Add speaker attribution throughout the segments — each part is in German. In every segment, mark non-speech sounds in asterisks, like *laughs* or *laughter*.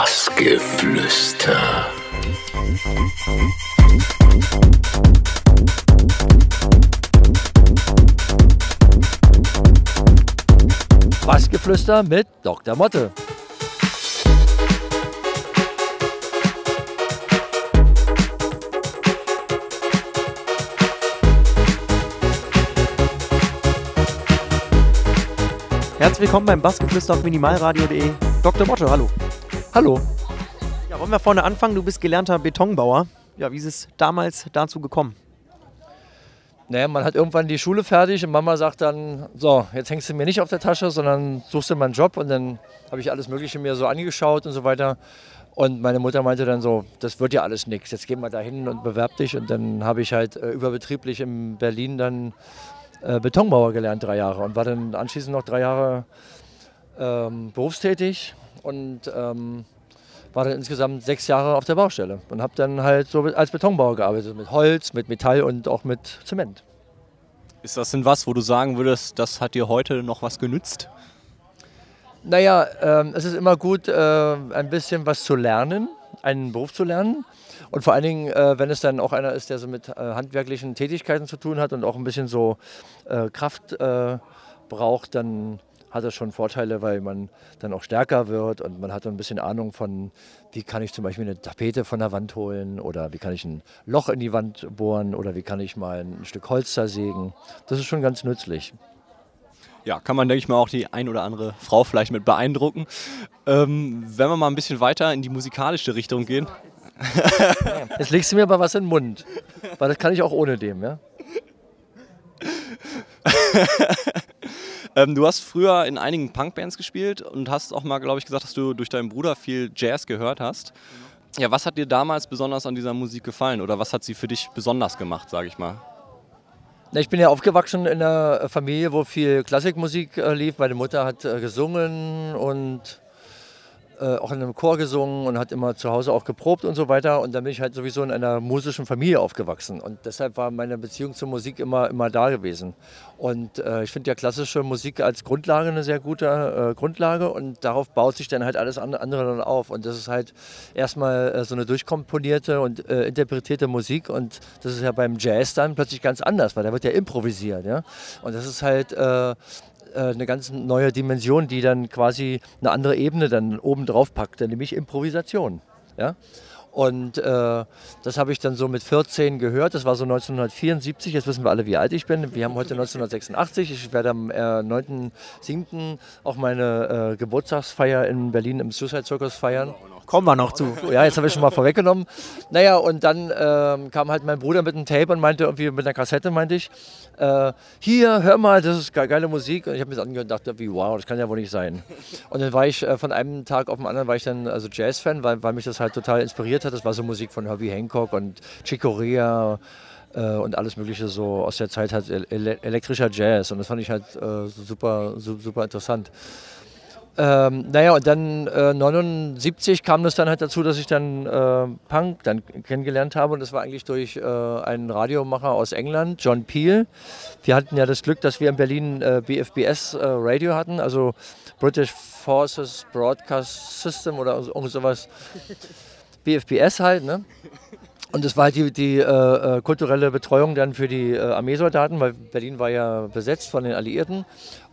Speaker 1: Bassgeflüster.
Speaker 2: Bassgeflüster mit Dr. Motte.
Speaker 3: Herzlich willkommen beim Bassgeflüster auf minimalradio.de. Dr. Motte, hallo.
Speaker 2: Hallo.
Speaker 3: Ja, wollen wir vorne anfangen? Du bist gelernter Betonbauer. Ja, wie ist es damals dazu gekommen?
Speaker 2: Naja, man hat irgendwann die Schule fertig und Mama sagt dann, so, jetzt hängst du mir nicht auf der Tasche, sondern suchst dir mal einen Job. Und dann habe ich alles Mögliche mir so angeschaut und so weiter. Und meine Mutter meinte dann so, das wird ja alles nichts, jetzt geh mal da hin und bewerb dich. Und dann habe ich halt äh, überbetrieblich in Berlin dann äh, Betonbauer gelernt, drei Jahre. Und war dann anschließend noch drei Jahre ähm, berufstätig und ähm, war dann insgesamt sechs Jahre auf der Baustelle und habe dann halt so als Betonbauer gearbeitet, mit Holz, mit Metall und auch mit Zement.
Speaker 3: Ist das denn was, wo du sagen würdest, das hat dir heute noch was genützt?
Speaker 2: Naja, ähm, es ist immer gut, äh, ein bisschen was zu lernen, einen Beruf zu lernen. Und vor allen Dingen, äh, wenn es dann auch einer ist, der so mit äh, handwerklichen Tätigkeiten zu tun hat und auch ein bisschen so äh, Kraft äh, braucht, dann hat das schon Vorteile, weil man dann auch stärker wird und man hat ein bisschen Ahnung von, wie kann ich zum Beispiel eine Tapete von der Wand holen oder wie kann ich ein Loch in die Wand bohren oder wie kann ich mal ein Stück Holz zersägen. Das ist schon ganz nützlich.
Speaker 3: Ja, kann man, denke ich mal, auch die ein oder andere Frau vielleicht mit beeindrucken. Ähm, wenn wir mal ein bisschen weiter in die musikalische Richtung gehen. *laughs*
Speaker 2: Jetzt legst du mir aber was in den Mund, weil das kann ich auch ohne dem, ja? *laughs*
Speaker 3: ähm, du hast früher in einigen Punkbands gespielt und hast auch mal, glaube ich, gesagt, dass du durch deinen Bruder viel Jazz gehört hast. Ja, was hat dir damals besonders an dieser Musik gefallen oder was hat sie für dich besonders gemacht, sage ich mal?
Speaker 2: Ich bin ja aufgewachsen in einer Familie, wo viel Klassikmusik äh, lief. Meine Mutter hat äh, gesungen und äh, auch in einem Chor gesungen und hat immer zu Hause auch geprobt und so weiter. Und dann bin ich halt sowieso in einer musischen Familie aufgewachsen. Und deshalb war meine Beziehung zur Musik immer, immer da gewesen. Und äh, ich finde ja klassische Musik als Grundlage eine sehr gute äh, Grundlage und darauf baut sich dann halt alles andere dann auf. Und das ist halt erstmal äh, so eine durchkomponierte und äh, interpretierte Musik. Und das ist ja beim Jazz dann plötzlich ganz anders, weil da wird ja improvisiert. Ja? Und das ist halt äh, eine ganz neue Dimension, die dann quasi eine andere Ebene dann oben drauf packt, nämlich Improvisation. Ja? Und äh, das habe ich dann so mit 14 gehört. Das war so 1974. Jetzt wissen wir alle, wie alt ich bin. Wir haben heute 1986. Ich werde am äh, 9.7. auch meine äh, Geburtstagsfeier in Berlin im Suicide Circus feiern.
Speaker 3: Kommen wir noch zu.
Speaker 2: Ja, jetzt habe ich schon mal vorweggenommen. Naja, und dann ähm, kam halt mein Bruder mit einem Tape und meinte irgendwie mit einer Kassette, meinte ich, äh, hier, hör mal, das ist geile Musik. Und ich habe mir das angehört und dachte, wie, wow, das kann ja wohl nicht sein. Und dann war ich äh, von einem Tag auf den anderen, war ich dann also Jazz-Fan, weil, weil mich das halt total inspiriert hat. Das war so Musik von Herbie Hancock und Chick Corea äh, und alles Mögliche so aus der Zeit halt ele elektrischer Jazz. Und das fand ich halt äh, super, super interessant. Ähm, naja, und dann äh, 79 kam das dann halt dazu, dass ich dann äh, Punk dann kennengelernt habe und das war eigentlich durch äh, einen Radiomacher aus England, John Peel. Wir hatten ja das Glück, dass wir in Berlin äh, BFBS äh, Radio hatten, also British Forces Broadcast System oder irgend sowas. *laughs* BFBS halt, ne? Und das war halt die, die äh, äh, kulturelle Betreuung dann für die äh, Armeesoldaten, weil Berlin war ja besetzt von den Alliierten.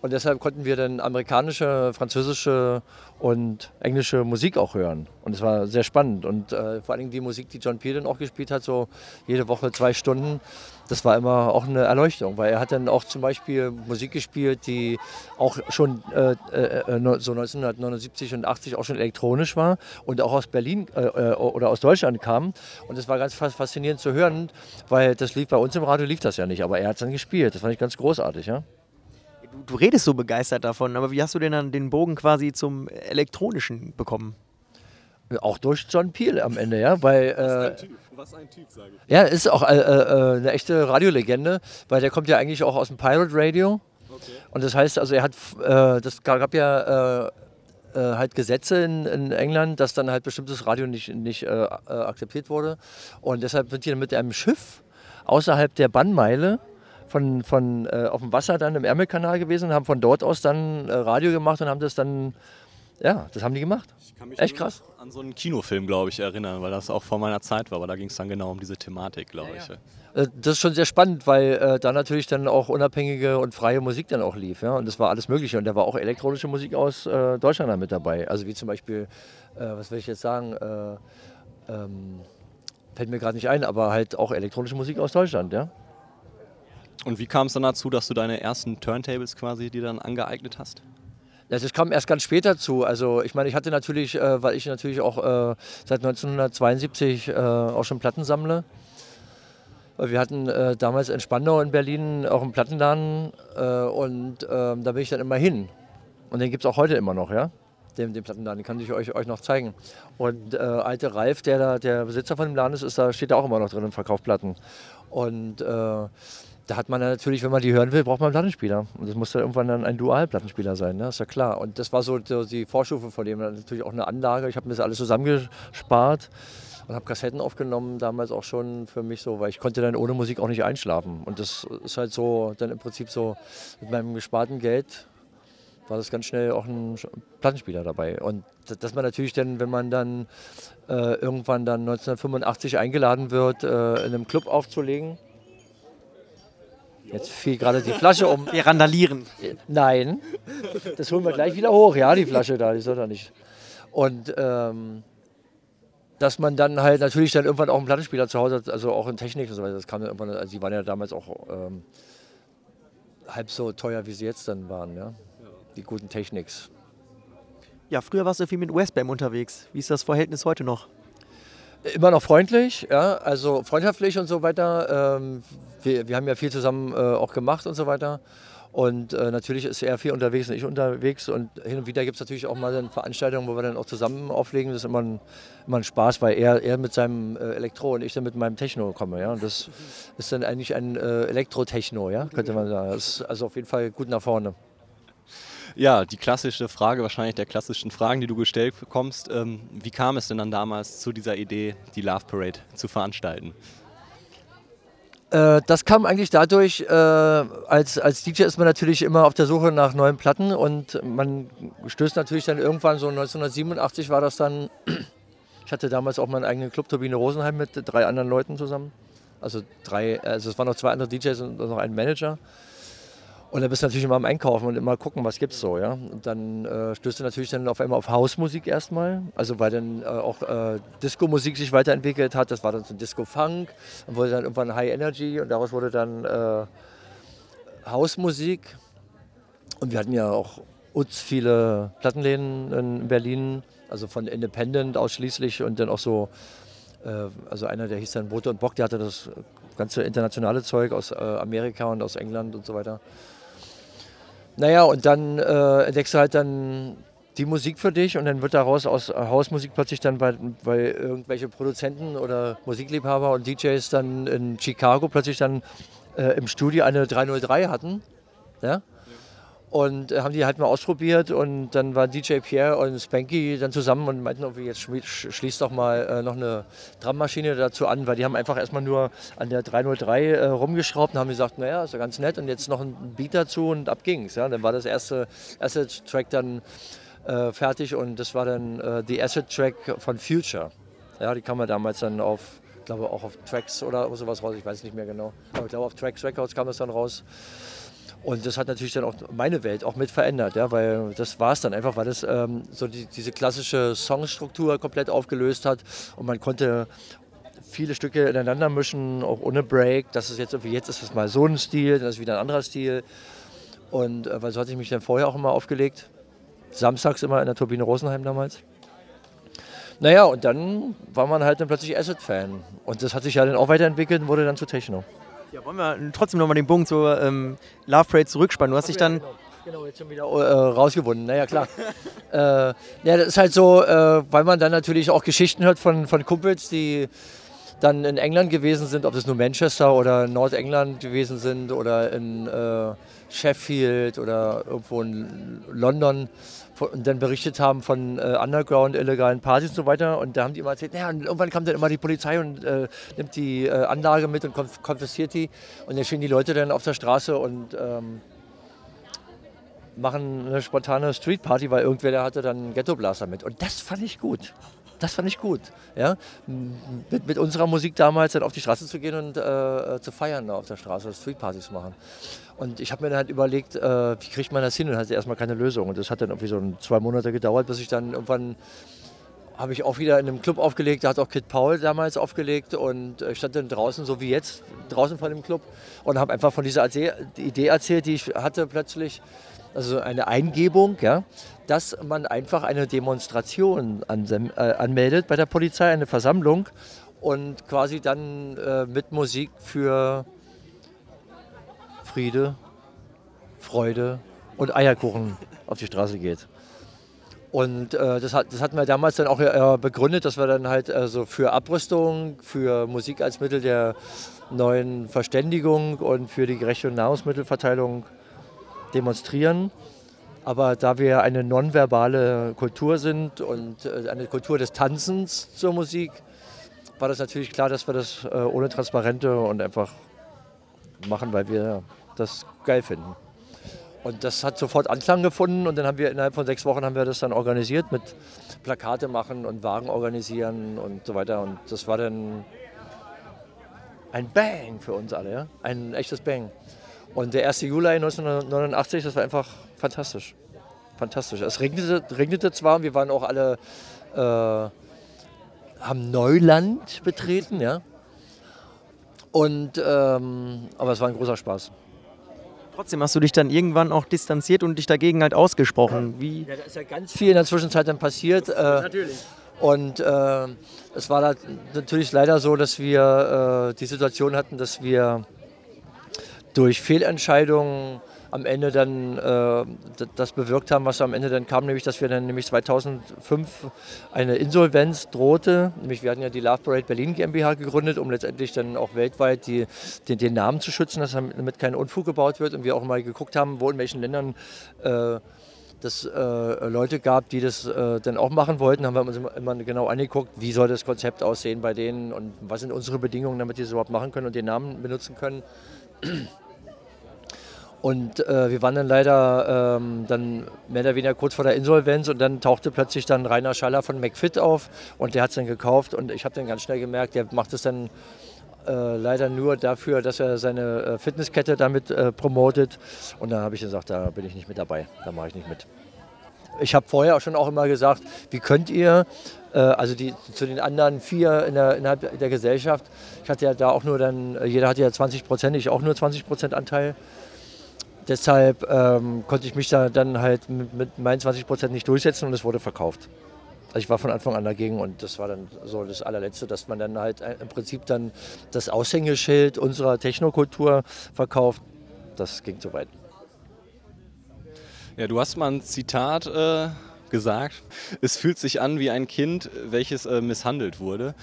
Speaker 2: Und deshalb konnten wir dann amerikanische, französische und englische Musik auch hören. Und es war sehr spannend. Und äh, vor allem die Musik, die John Peel dann auch gespielt hat, so jede Woche zwei Stunden, das war immer auch eine Erleuchtung, weil er hat dann auch zum Beispiel Musik gespielt, die auch schon äh, äh, äh so 1979 und 80 auch schon elektronisch war und auch aus Berlin äh, äh, oder aus Deutschland kam. Und das war ganz faszinierend zu hören, weil das lief bei uns im Radio lief das ja nicht, aber er hat es dann gespielt. Das fand ich ganz großartig, ja.
Speaker 3: Du, du redest so begeistert davon, aber wie hast du denn dann den Bogen quasi zum Elektronischen bekommen?
Speaker 2: Auch durch John Peel am Ende, ja, weil.
Speaker 3: Was ein äh, Typ, was ein Typ sage ich.
Speaker 2: Ja, ist auch äh, äh, eine echte Radiolegende, weil der kommt ja eigentlich auch aus dem Pirate Radio. Okay. Und das heißt, also er hat, äh, das gab ja äh, äh, halt Gesetze in, in, England, dass dann halt bestimmtes Radio nicht, nicht akzeptiert wurde. Und deshalb sind die dann mit einem Schiff außerhalb der Bannmeile von, von auf dem Wasser dann im Ärmelkanal gewesen und haben von dort aus dann Radio gemacht und haben das dann Ja, das haben die gemacht. Echt krass.
Speaker 3: An so einen Kinofilm, glaube ich, erinnern, weil das auch vor meiner Zeit war, aber da ging es dann genau um diese Thematik, glaube
Speaker 2: Ja,
Speaker 3: ich.
Speaker 2: ja. Äh, Das ist schon sehr spannend, weil äh, da natürlich dann auch unabhängige und freie Musik dann auch lief. Ja? Und das war alles Mögliche. Und da war auch elektronische Musik aus äh, Deutschland dann mit dabei. Also wie zum Beispiel, äh, was will ich jetzt sagen, äh, ähm, fällt mir gerade nicht ein, aber halt auch elektronische Musik aus Deutschland. Ja?
Speaker 3: Und wie kam es dann dazu, dass du deine ersten Turntables quasi dir dann angeeignet hast?
Speaker 2: Das kam erst ganz später zu. Also ich meine, ich hatte natürlich, äh, weil ich natürlich auch äh, seit 1972 äh, auch schon Platten sammle. Wir hatten äh, damals in Spandau in Berlin auch einen Plattenladen äh, und ähm, da bin ich dann immer hin. Und den gibt es auch heute immer noch, ja? Den, den Plattenladen, den kann ich euch, euch noch zeigen. Und äh, alte Ralf, der da der Besitzer von dem Laden ist, ist da steht da auch immer noch drin und verkauft Platten. Und da hat man natürlich, wenn man die hören will, braucht man einen Plattenspieler. Und das muss dann irgendwann dann ein Dual-Plattenspieler sein, ne? ist ja klar. Und das war so, die Vorstufe von dem. Natürlich auch eine Anlage. Ich habe mir das alles zusammengespart und habe Kassetten aufgenommen, damals auch schon für mich so, weil ich konnte dann ohne Musik auch nicht einschlafen. Und das ist halt so, dann im Prinzip so mit meinem gesparten Geld war das ganz schnell auch ein Plattenspieler dabei. Und dass man natürlich dann, wenn man dann äh, irgendwann dann 1985 eingeladen wird, äh, in einem Club aufzulegen, Jetzt fiel gerade die Flasche um.
Speaker 1: Wir randalieren.
Speaker 2: Nein, das holen wir gleich wieder hoch. Ja, die Flasche da, die soll da nicht. Und ähm, dass man dann halt natürlich dann irgendwann auch einen Plattenspieler zu Hause hat, also auch in Technik und so weiter. Das kam dann irgendwann, also die waren ja damals auch ähm, halb so teuer, wie sie jetzt dann waren, ja. Die guten Techniks.
Speaker 1: Ja, früher warst du viel mit Westbam unterwegs. Wie ist das Verhältnis heute noch?
Speaker 2: Immer noch freundlich, ja, also freundschaftlich und so weiter. Ähm, wir, wir haben ja viel zusammen äh, auch gemacht und so weiter. Und äh, natürlich ist er viel unterwegs und ich unterwegs. Und hin und wieder gibt es natürlich auch mal dann Veranstaltungen, wo wir dann auch zusammen auflegen. Das ist immer ein, immer ein Spaß, weil er, er mit seinem äh, Elektro und ich dann mit meinem Techno komme. Ja? Und das ist dann eigentlich ein äh, Elektro-Techno, ja? könnte man sagen. Das ist also auf jeden Fall gut nach vorne.
Speaker 3: Ja, die klassische Frage, wahrscheinlich der klassischen Fragen, die du gestellt bekommst. Ähm, wie kam es denn dann damals zu dieser Idee, die Love Parade zu veranstalten?
Speaker 2: Äh, das kam eigentlich dadurch, äh, als, als DJ ist man natürlich immer auf der Suche nach neuen Platten und man stößt natürlich dann irgendwann, so 1987 war das dann, *clears throat* ich hatte damals auch meinen eigenen Club, Turbine Rosenheim, mit drei anderen Leuten zusammen. Also drei, also es waren noch zwei andere DJs und noch ein Manager. Und dann bist du natürlich immer am Einkaufen und immer gucken, was gibt's so, ja. Und dann äh, stößt du natürlich dann auf einmal auf Hausmusik erstmal. Also weil dann äh, auch äh, Disco-Musik sich weiterentwickelt hat. Das war dann so Disco-Funk. Dann wurde dann irgendwann High Energy und daraus wurde dann äh, Hausmusik. Und wir hatten ja auch uns viele Plattenläden in Berlin, also von Independent ausschließlich und dann auch so, äh, also einer, der hieß dann Bote und Bock, der hatte das ganze internationale Zeug aus äh, Amerika und aus England und so weiter. Naja, und dann äh, entdeckst du halt dann die Musik für dich und dann wird daraus aus Hausmusik plötzlich dann, weil, weil irgendwelche Produzenten oder Musikliebhaber und DJs dann in Chicago plötzlich dann äh, im Studio eine 303 hatten. Ja? Und äh, haben die halt mal ausprobiert und dann waren DJ Pierre und Spanky dann zusammen und meinten irgendwie, jetzt schmi- sch- schließt doch mal äh, noch eine Drummaschine dazu an, weil die haben einfach erstmal nur an der 303 äh, rumgeschraubt und haben gesagt, naja, ist ja ganz nett und jetzt noch ein Beat dazu und ab ging's. Ja? Dann war das erste, erste Track dann äh, fertig und das war dann äh, die Acid Track von Future. Ja, die kam ja damals dann auf, glaube auch auf Tracks oder sowas raus, ich weiß nicht mehr genau. Aber ich glaube auf Tracks Records kam das dann raus. Und das hat natürlich dann auch meine Welt auch mit verändert, ja, weil das war es dann einfach, weil das ähm, so die, diese klassische Songstruktur komplett aufgelöst hat und man konnte viele Stücke ineinander mischen, auch ohne Break. Das ist jetzt irgendwie, jetzt ist es mal so ein Stil, dann ist wieder ein anderer Stil. Und äh, weil so hatte ich mich dann vorher auch immer aufgelegt. Samstags immer in der Turbine Rosenheim damals. Naja, und dann war man halt dann plötzlich Acid-Fan. Und das hat sich ja dann auch weiterentwickelt und wurde dann zu Techno.
Speaker 1: Ja, wollen wir trotzdem nochmal den Bogen zur ähm, Love Parade zurückspannen? Du hast dich dann.
Speaker 2: Genau, jetzt schon wieder äh, rausgewunden. Naja, klar. *laughs* äh, ja, das ist halt so, äh, weil man dann natürlich auch Geschichten hört von, von Kumpels, die dann in England gewesen sind, ob das nur Manchester oder Nordengland gewesen sind oder in äh, Sheffield oder irgendwo in London und dann berichtet haben von äh, Underground, illegalen Partys und so weiter. Und da haben die immer erzählt, naja, und irgendwann kommt dann immer die Polizei und äh, nimmt die äh, Anlage mit und konf konfisziert die. Und dann stehen die Leute dann auf der Straße und ähm, machen eine spontane Streetparty, weil irgendwer der hatte dann einen Ghetto-Blaster mit. Und das fand ich gut. Das fand ich gut. Ja? Mit, mit unserer Musik damals dann auf die Straße zu gehen und äh, zu feiern auf der Straße, Streetpartys zu machen. Und ich habe mir dann halt überlegt, äh, wie kriegt man das hin? Und hatte erstmal keine Lösung. Und das hat dann irgendwie so zwei Monate gedauert, bis ich dann irgendwann habe ich auch wieder in einem Club aufgelegt, da hat auch Kid Paul damals aufgelegt und ich stand dann draußen, so wie jetzt, draußen von dem Club und habe einfach von dieser Idee erzählt, die ich hatte plötzlich, also eine Eingebung, ja, dass man einfach eine Demonstration äh, anmeldet bei der Polizei, eine Versammlung und quasi dann äh, mit Musik für Friede, Freude und Eierkuchen auf die Straße geht. Und äh, das, hat, das hatten wir damals dann auch äh, begründet, dass wir dann halt also für Abrüstung, für Musik als Mittel der neuen Verständigung und für die gerechte Nahrungsmittelverteilung demonstrieren. Aber da wir eine nonverbale Kultur sind und äh, eine Kultur des Tanzens zur Musik, war das natürlich klar, dass wir das äh, ohne Transparente und einfach machen, weil wir das geil finden. Und das hat sofort Anklang gefunden und dann haben wir innerhalb von sechs Wochen haben wir das dann organisiert mit Plakate machen und Wagen organisieren und so weiter. Und das war dann ein Bang für uns alle, ja? ein echtes Bang. Und der 1. Juli 1989, das war einfach fantastisch. Fantastisch. Es regnete, regnete zwar, wir waren auch alle, äh, haben Neuland betreten, ja. Und, ähm, aber es war ein großer Spaß.
Speaker 1: Trotzdem hast du dich dann irgendwann auch distanziert und dich dagegen halt ausgesprochen. Wie?
Speaker 2: Ja, da ist ja ganz viel in der Zwischenzeit dann passiert. Äh,
Speaker 1: Natürlich.
Speaker 2: Und äh, es war natürlich leider so, dass wir äh, die Situation hatten, dass wir durch Fehlentscheidungen am Ende dann äh, das bewirkt haben, was am Ende dann kam, nämlich dass wir dann nämlich 2005 eine Insolvenz drohte. Nämlich wir hatten ja die Love Parade Berlin GmbH gegründet, um letztendlich dann auch weltweit die, den, den Namen zu schützen, dass damit kein Unfug gebaut wird. Und wir auch mal geguckt haben, wo in welchen Ländern äh, das äh, Leute gab, die das äh, dann auch machen wollten, haben wir uns immer, immer, genau angeguckt, wie soll das Konzept aussehen bei denen und was sind unsere Bedingungen, damit die es überhaupt machen können und den Namen benutzen können. Und äh, wir waren dann leider ähm, dann mehr oder weniger kurz vor der Insolvenz und dann tauchte plötzlich dann Rainer Schaller von McFit auf und der hat es dann gekauft und ich habe dann ganz schnell gemerkt, der macht es dann äh, leider nur dafür, dass er seine äh, Fitnesskette damit äh, promotet und dann habe ich gesagt, da bin ich nicht mit dabei, da mache ich nicht mit. Ich habe vorher auch schon auch immer gesagt, wie könnt ihr, äh, also die, zu den anderen vier in der, innerhalb der Gesellschaft, ich hatte ja da auch nur dann, jeder hatte ja 20 Prozent, ich auch nur 20 Prozent Anteil Deshalb ähm, konnte ich mich da dann halt mit, mit meinen 20 Prozent nicht durchsetzen und es wurde verkauft. Also ich war von Anfang an dagegen und das war dann so das allerletzte, dass man dann halt äh, im Prinzip dann das Aushängeschild unserer Technokultur verkauft. Das ging zu weit.
Speaker 3: Ja, du hast mal ein Zitat äh, gesagt. Es fühlt sich an wie ein Kind, welches äh, misshandelt wurde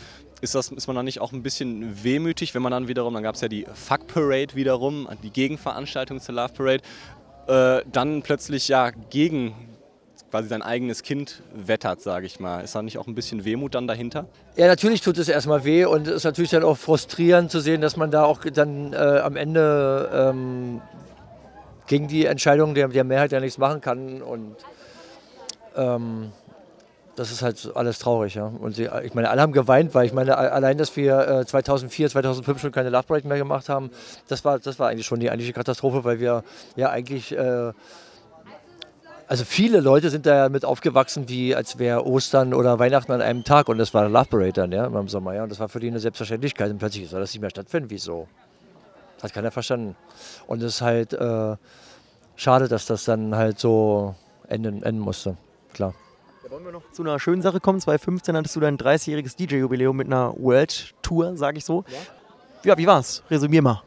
Speaker 3: ist, das, ist man dann nicht auch ein bisschen wehmütig, wenn man dann wiederum, dann gab es ja die Fuck Parade wiederum, die Gegenveranstaltung zur Love Parade, äh, dann plötzlich ja gegen quasi sein eigenes Kind wettert, sage ich mal. Ist da nicht auch ein bisschen Wehmut dann dahinter?
Speaker 2: Ja, natürlich tut es erstmal weh und es ist natürlich dann auch frustrierend zu sehen, dass man da auch dann äh, am Ende ähm, gegen die Entscheidung der, der Mehrheit ja nichts machen kann und ähm, das ist halt alles traurig. Ja. Und sie, ich meine, alle haben geweint, weil ich meine, allein, dass wir äh, 2004, 2005 schon keine Love Parade mehr gemacht haben, das war, das war eigentlich schon die eigentliche Katastrophe, weil wir ja eigentlich, äh, also viele Leute sind da ja mit aufgewachsen, wie als wäre Ostern oder Weihnachten an einem Tag und das war Love Parade dann, ja, im Sommer. Ja. Und das war für die eine Selbstverständlichkeit und plötzlich soll das nicht mehr stattfinden. Wieso? Hat keiner verstanden. Und es ist halt äh, schade, dass das dann halt so enden, enden musste. Klar.
Speaker 1: Ja, wollen wir noch zu einer schönen Sache kommen? 2015 hattest du dein 30-jähriges DJ-Jubiläum mit einer World Tour, sag ich so. Ja, ja wie war's? Resümier mal.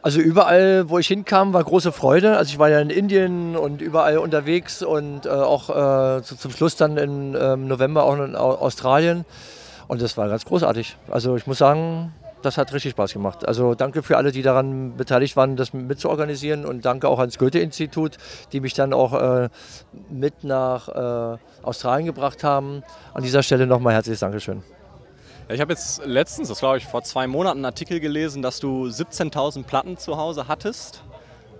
Speaker 2: Also überall, wo ich hinkam, war große Freude. Also ich war ja in Indien und überall unterwegs und äh, auch äh, zu, zum Schluss dann im ähm, November auch in Australien. Und das war ganz großartig. Also ich muss sagen, das hat richtig Spaß gemacht. Also danke für alle, die daran beteiligt waren, das mitzuorganisieren und danke auch ans Goethe-Institut, die mich dann auch äh, mit nach äh, Australien gebracht haben. An dieser Stelle nochmal herzliches Dankeschön.
Speaker 3: Ich habe jetzt letztens, das glaube ich vor zwei Monaten, einen Artikel gelesen, dass du 17.000 Platten zu Hause hattest.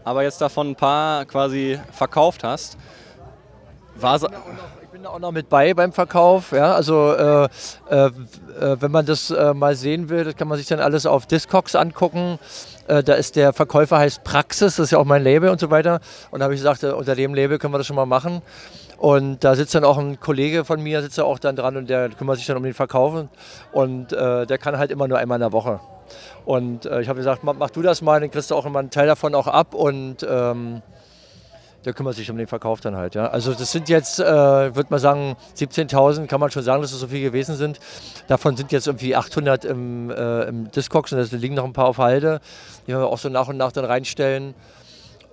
Speaker 3: aber jetzt davon ein paar quasi verkauft hast. War
Speaker 2: bin auch noch mit bei beim Verkauf. Ja, also äh, äh, äh, wenn man das äh, mal sehen will, das kann man sich dann alles auf Discogs angucken. Äh, da ist der Verkäufer heißt Praxis, das ist ja auch mein Label und so weiter. Und da habe ich gesagt, äh, unter dem Label können wir das schon mal machen. Und da sitzt dann auch ein Kollege von mir, sitzt da auch dann dran und der kümmert sich dann um den Verkauf. Und der kann halt immer nur einmal in der Woche. Und ich habe gesagt, mach, mach, du das mal, dann kriegst du auch immer einen Teil davon auch ab und ähm, der kümmert sich um den Verkauf dann halt. Ja. Also das sind jetzt, äh, würde man sagen, 17.000, kann man schon sagen, dass es so viel gewesen sind. Davon sind jetzt irgendwie 800 im, äh, im Discogs und da liegen noch ein paar auf Halde, die wir auch so nach und nach dann reinstellen.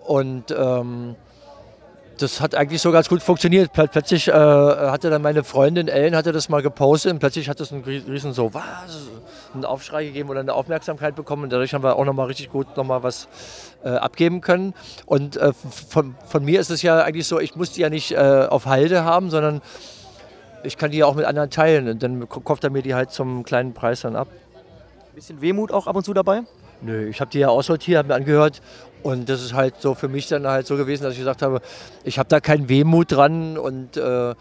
Speaker 2: Und ähm, das hat eigentlich so ganz gut funktioniert. Plötzlich äh, hatte dann meine Freundin Ellen hatte das mal gepostet und plötzlich hat es einen riesen so, was? einen Aufschrei gegeben oder eine Aufmerksamkeit bekommen und dadurch haben wir auch nochmal richtig gut nochmal was äh, abgeben können. Und äh, von, von mir ist es ja eigentlich so, ich muss die ja nicht äh, auf Halde haben, sondern ich kann die ja auch mit anderen teilen und dann kauft er mir die halt zum kleinen Preis dann ab.
Speaker 1: Bisschen Wehmut auch ab und zu dabei?
Speaker 2: Nö, ich habe die ja aussortiert, habe mir angehört und das ist halt so für mich dann halt so gewesen, dass ich gesagt habe, ich habe da keinen Wehmut dran und äh,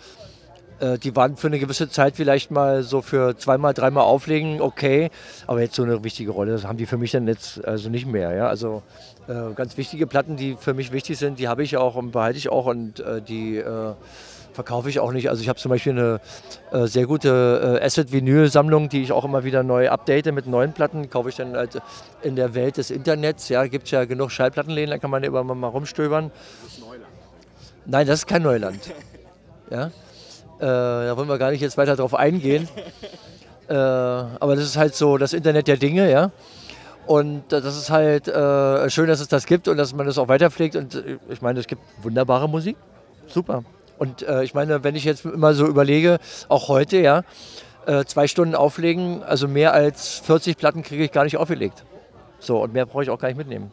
Speaker 2: äh, die waren für eine gewisse Zeit vielleicht mal so für zweimal, dreimal auflegen, okay, aber jetzt so eine wichtige Rolle, das haben die für mich dann jetzt also nicht mehr. Ja? Also äh, ganz wichtige Platten, die für mich wichtig sind, die habe ich auch und behalte ich auch und äh, die äh, verkaufe ich auch nicht. Also ich habe zum Beispiel eine äh, sehr gute äh, Asset-Vinyl-Sammlung, die ich auch immer wieder neu update mit neuen Platten. Kaufe ich dann halt in der Welt des Internets. Ja, gibt es ja genug Schallplattenläden, da kann man immer mal rumstöbern. Das ist Neuland. Nein, das ist kein Neuland. *laughs* ja. Äh, da wollen wir gar nicht jetzt weiter drauf eingehen. *laughs* äh, aber das ist halt so das Internet der Dinge, ja. Und das ist halt äh, schön, dass es das gibt und dass man das auch weiterpflegt. Und äh, ich meine, es gibt wunderbare Musik. Super. Und äh, ich meine, wenn ich jetzt immer so überlege, auch heute, ja, äh, zwei Stunden auflegen, also mehr als 40 Platten kriege ich gar nicht aufgelegt. So, und mehr brauche ich auch gar nicht mitnehmen.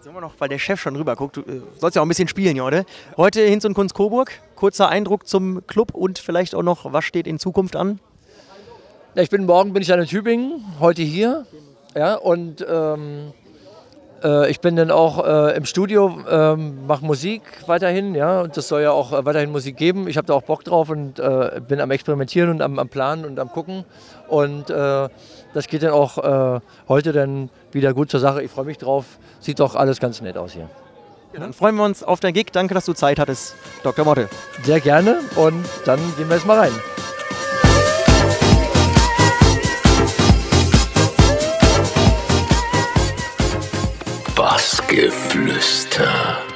Speaker 1: Sollen wir noch, weil der Chef schon rüber guckt, du äh, sollst ja auch ein bisschen spielen, ja, oder? Heute Hinz und Kunst Coburg, kurzer Eindruck zum Club und vielleicht auch noch, was steht in Zukunft an?
Speaker 2: Ja, ich bin morgen bin ich dann in Tübingen, heute hier. Ja, und ähm, äh, ich bin dann auch äh, im Studio, ähm, mache Musik weiterhin, ja, und das soll ja auch äh, weiterhin Musik geben. Ich habe da auch Bock drauf und äh, bin am Experimentieren und am, am Planen und am Gucken. Und äh, das geht dann auch heute dann wieder gut zur Sache. Ich freue mich drauf. Sieht doch alles ganz nett aus hier.
Speaker 1: Ja, dann freuen wir uns auf dein Gig. Danke, dass du Zeit hattest, Dr. Motte.
Speaker 2: Sehr gerne und dann gehen wir jetzt mal rein.
Speaker 4: Bassgeflüster.